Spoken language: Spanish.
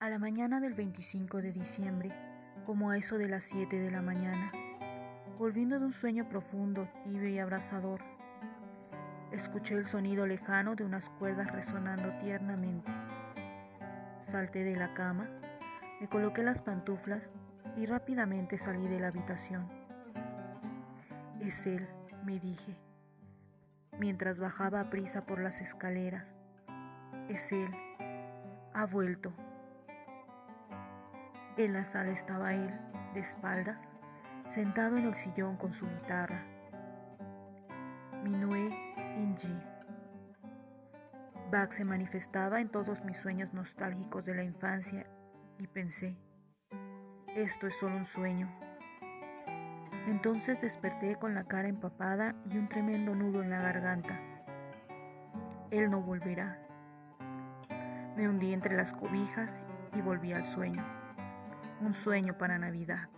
A la mañana del 25 de diciembre, como a eso de las 7 de la mañana, volviendo de un sueño profundo, tibio y abrasador, escuché el sonido lejano de unas cuerdas resonando tiernamente. Salté de la cama, me coloqué las pantuflas y rápidamente salí de la habitación. Es él, me dije, mientras bajaba a prisa por las escaleras. Es él. Ha vuelto. En la sala estaba él, de espaldas, sentado en el sillón con su guitarra. Minué Inji. Bach se manifestaba en todos mis sueños nostálgicos de la infancia y pensé, esto es solo un sueño. Entonces desperté con la cara empapada y un tremendo nudo en la garganta. Él no volverá. Me hundí entre las cobijas y volví al sueño. Un sueño para Navidad.